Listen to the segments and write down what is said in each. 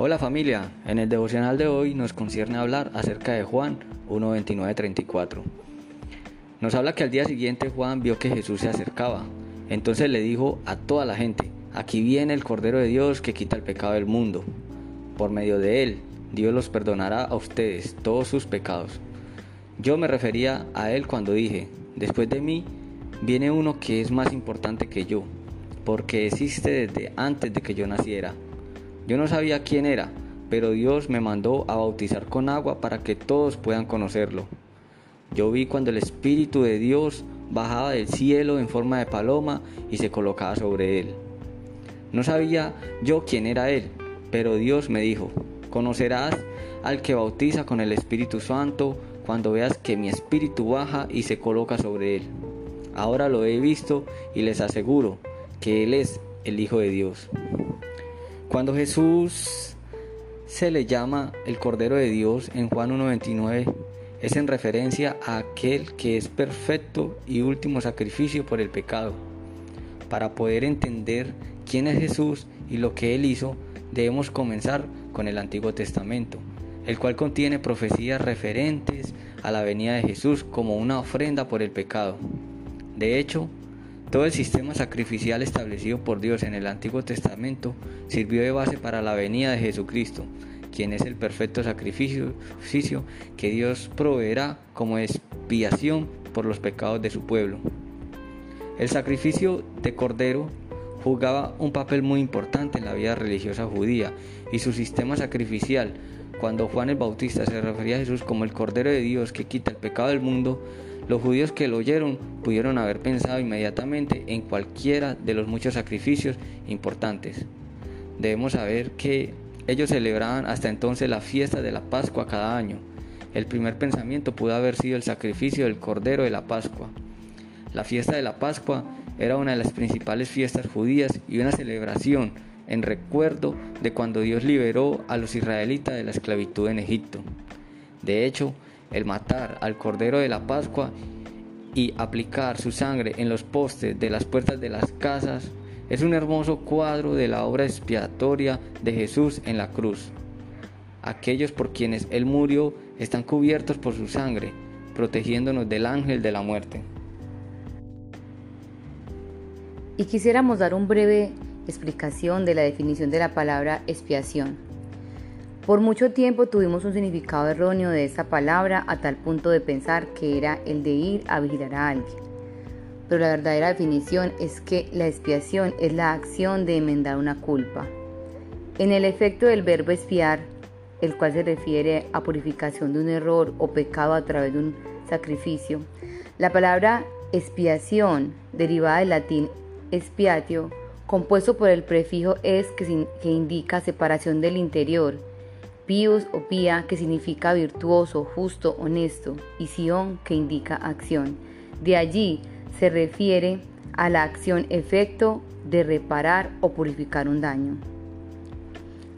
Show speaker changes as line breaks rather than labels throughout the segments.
Hola familia, en el devocional de hoy nos concierne hablar acerca de Juan 1.29.34. Nos habla que al día siguiente Juan vio que Jesús se acercaba, entonces le dijo a toda la gente, aquí viene el Cordero de Dios que quita el pecado del mundo. Por medio de él, Dios los perdonará a ustedes todos sus pecados. Yo me refería a él cuando dije, después de mí viene uno que es más importante que yo, porque existe desde antes de que yo naciera yo no sabía quién era, pero Dios me mandó a bautizar con agua para que todos puedan conocerlo. Yo vi cuando el Espíritu de Dios bajaba del cielo en forma de paloma y se colocaba sobre él. No sabía yo quién era él, pero Dios me dijo, conocerás al que bautiza con el Espíritu Santo cuando veas que mi Espíritu baja y se coloca sobre él. Ahora lo he visto y les aseguro que Él es el Hijo de Dios. Cuando Jesús se le llama el Cordero de Dios en Juan 1.29, es en referencia a aquel que es perfecto y último sacrificio por el pecado. Para poder entender quién es Jesús y lo que Él hizo, debemos comenzar con el Antiguo Testamento, el cual contiene profecías referentes a la venida de Jesús como una ofrenda por el pecado. De hecho, todo el sistema sacrificial establecido por Dios en el Antiguo Testamento sirvió de base para la venida de Jesucristo, quien es el perfecto sacrificio que Dios proveerá como expiación por los pecados de su pueblo. El sacrificio de Cordero jugaba un papel muy importante en la vida religiosa judía y su sistema sacrificial. Cuando Juan el Bautista se refería a Jesús como el Cordero de Dios que quita el pecado del mundo, los judíos que lo oyeron pudieron haber pensado inmediatamente en cualquiera de los muchos sacrificios importantes. Debemos saber que ellos celebraban hasta entonces la fiesta de la Pascua cada año. El primer pensamiento pudo haber sido el sacrificio del Cordero de la Pascua. La fiesta de la Pascua era una de las principales fiestas judías y una celebración en recuerdo de cuando Dios liberó a los israelitas de la esclavitud en Egipto. De hecho, el matar al Cordero de la Pascua y aplicar su sangre en los postes de las puertas de las casas es un hermoso cuadro de la obra expiatoria de Jesús en la cruz. Aquellos por quienes Él murió están cubiertos por su sangre, protegiéndonos del ángel de la muerte.
Y quisiéramos dar un breve explicación de la definición de la palabra expiación. Por mucho tiempo tuvimos un significado erróneo de esa palabra a tal punto de pensar que era el de ir a vigilar a alguien. Pero la verdadera definición es que la expiación es la acción de enmendar una culpa. En el efecto del verbo expiar, el cual se refiere a purificación de un error o pecado a través de un sacrificio, la palabra expiación, derivada del latín expiatio, compuesto por el prefijo es que, que indica separación del interior, Pius o pía, que significa virtuoso, justo, honesto, y Sion, que indica acción. De allí se refiere a la acción efecto de reparar o purificar un daño.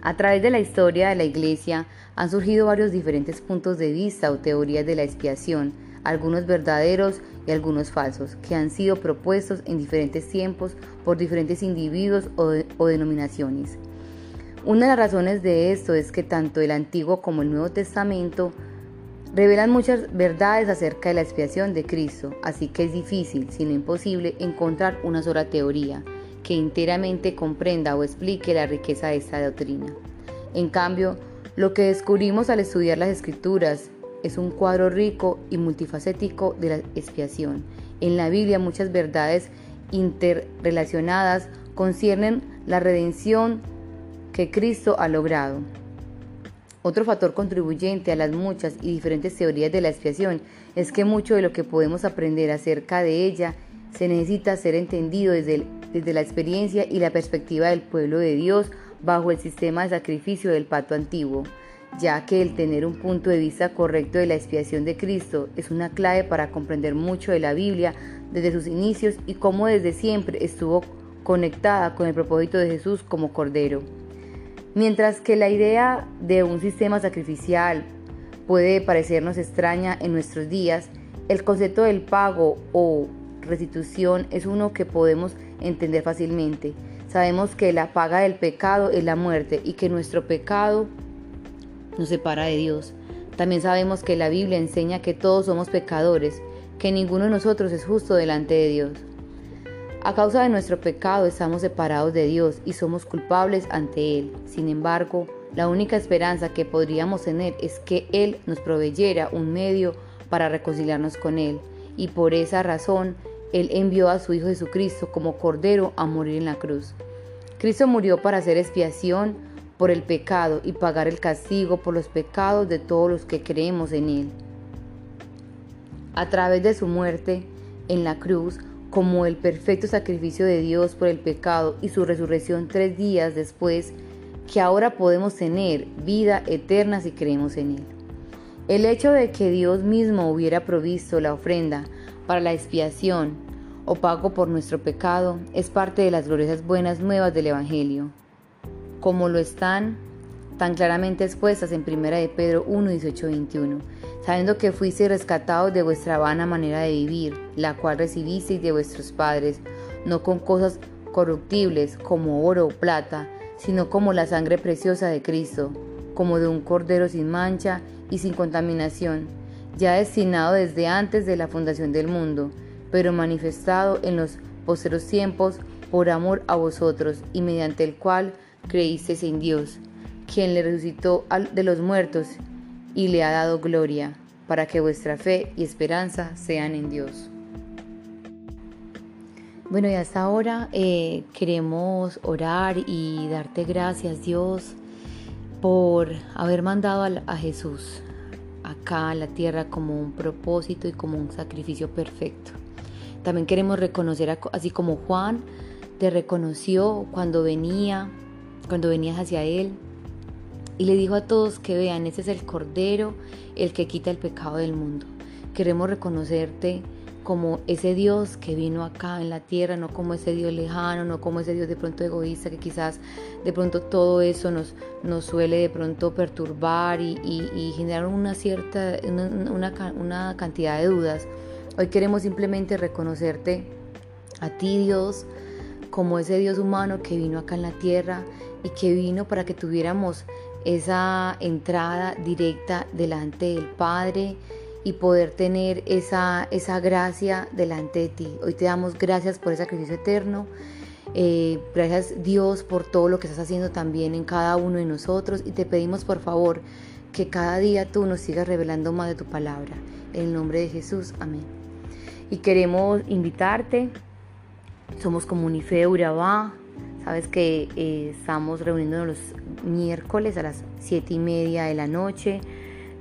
A través de la historia de la Iglesia han surgido varios diferentes puntos de vista o teorías de la expiación, algunos verdaderos y algunos falsos, que han sido propuestos en diferentes tiempos por diferentes individuos o, o denominaciones. Una de las razones de esto es que tanto el Antiguo como el Nuevo Testamento revelan muchas verdades acerca de la expiación de Cristo, así que es difícil, sino imposible, encontrar una sola teoría que enteramente comprenda o explique la riqueza de esta doctrina. En cambio, lo que descubrimos al estudiar las escrituras es un cuadro rico y multifacético de la expiación. En la Biblia muchas verdades interrelacionadas conciernen la redención que Cristo ha logrado. Otro factor contribuyente a las muchas y diferentes teorías de la expiación es que mucho de lo que podemos aprender acerca de ella se necesita ser entendido desde, desde la experiencia y la perspectiva del pueblo de Dios bajo el sistema de sacrificio del pacto antiguo, ya que el tener un punto de vista correcto de la expiación de Cristo es una clave para comprender mucho de la Biblia desde sus inicios y cómo desde siempre estuvo conectada con el propósito de Jesús como Cordero. Mientras que la idea de un sistema sacrificial puede parecernos extraña en nuestros días, el concepto del pago o restitución es uno que podemos entender fácilmente. Sabemos que la paga del pecado es la muerte y que nuestro pecado nos separa de Dios. También sabemos que la Biblia enseña que todos somos pecadores, que ninguno de nosotros es justo delante de Dios. A causa de nuestro pecado estamos separados de Dios y somos culpables ante Él. Sin embargo, la única esperanza que podríamos tener es que Él nos proveyera un medio para reconciliarnos con Él. Y por esa razón, Él envió a su Hijo Jesucristo como Cordero a morir en la cruz. Cristo murió para hacer expiación por el pecado y pagar el castigo por los pecados de todos los que creemos en Él. A través de su muerte en la cruz, como el perfecto sacrificio de Dios por el pecado y su resurrección tres días después, que ahora podemos tener vida eterna si creemos en Él. El hecho de que Dios mismo hubiera provisto la ofrenda para la expiación o pago por nuestro pecado es parte de las gloriosas buenas nuevas del Evangelio, como lo están tan claramente expuestas en 1 de Pedro 1, 18, 21, sabiendo que fuisteis rescatados de vuestra vana manera de vivir, la cual recibisteis de vuestros padres, no con cosas corruptibles como oro o plata, sino como la sangre preciosa de Cristo, como de un cordero sin mancha y sin contaminación, ya destinado desde antes de la fundación del mundo, pero manifestado en los posteros tiempos por amor a vosotros y mediante el cual creísteis en Dios, quien le resucitó de los muertos y le ha dado gloria, para que vuestra fe y esperanza sean en Dios. Bueno, y hasta ahora eh, queremos orar y darte gracias, Dios, por haber mandado a, a Jesús acá a la tierra como un propósito y como un sacrificio perfecto. También queremos reconocer, así como Juan te reconoció cuando venía, cuando venías hacia Él, y le dijo a todos que vean, ese es el Cordero, el que quita el pecado del mundo. Queremos reconocerte como ese Dios que vino acá en la tierra, no como ese Dios lejano, no como ese Dios de pronto egoísta, que quizás de pronto todo eso nos, nos suele de pronto perturbar y, generar una cierta, una, una cantidad de dudas. Hoy queremos simplemente reconocerte a ti Dios como ese Dios humano que vino acá en la tierra y que vino para que tuviéramos esa entrada directa delante del Padre, y poder tener esa, esa gracia delante de ti. Hoy te damos gracias por ese sacrificio eterno. Eh, gracias Dios por todo lo que estás haciendo también en cada uno de nosotros y te pedimos por favor que cada día tú nos sigas revelando más de tu palabra. En el nombre de Jesús, amén. Y queremos invitarte, somos Comunife Urabá, sabes que eh, estamos reuniéndonos los miércoles a las siete y media de la noche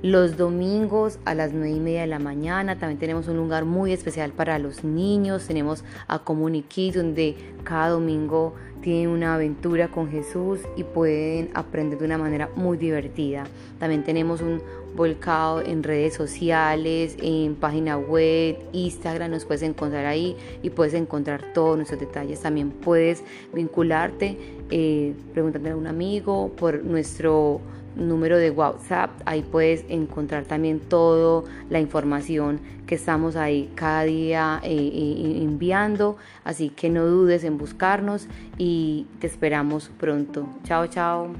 los domingos a las 9 y media de la mañana también tenemos un lugar muy especial para los niños. Tenemos a Comuniquí donde cada domingo tienen una aventura con Jesús y pueden aprender de una manera muy divertida. También tenemos un volcado en redes sociales, en página web, Instagram, nos puedes encontrar ahí y puedes encontrar todos nuestros detalles. También puedes vincularte, eh, a un amigo por nuestro número de WhatsApp. Ahí puedes encontrar también toda la información que estamos ahí cada día eh, eh, enviando. Así que no dudes en buscarnos y te esperamos pronto. Chao, chao.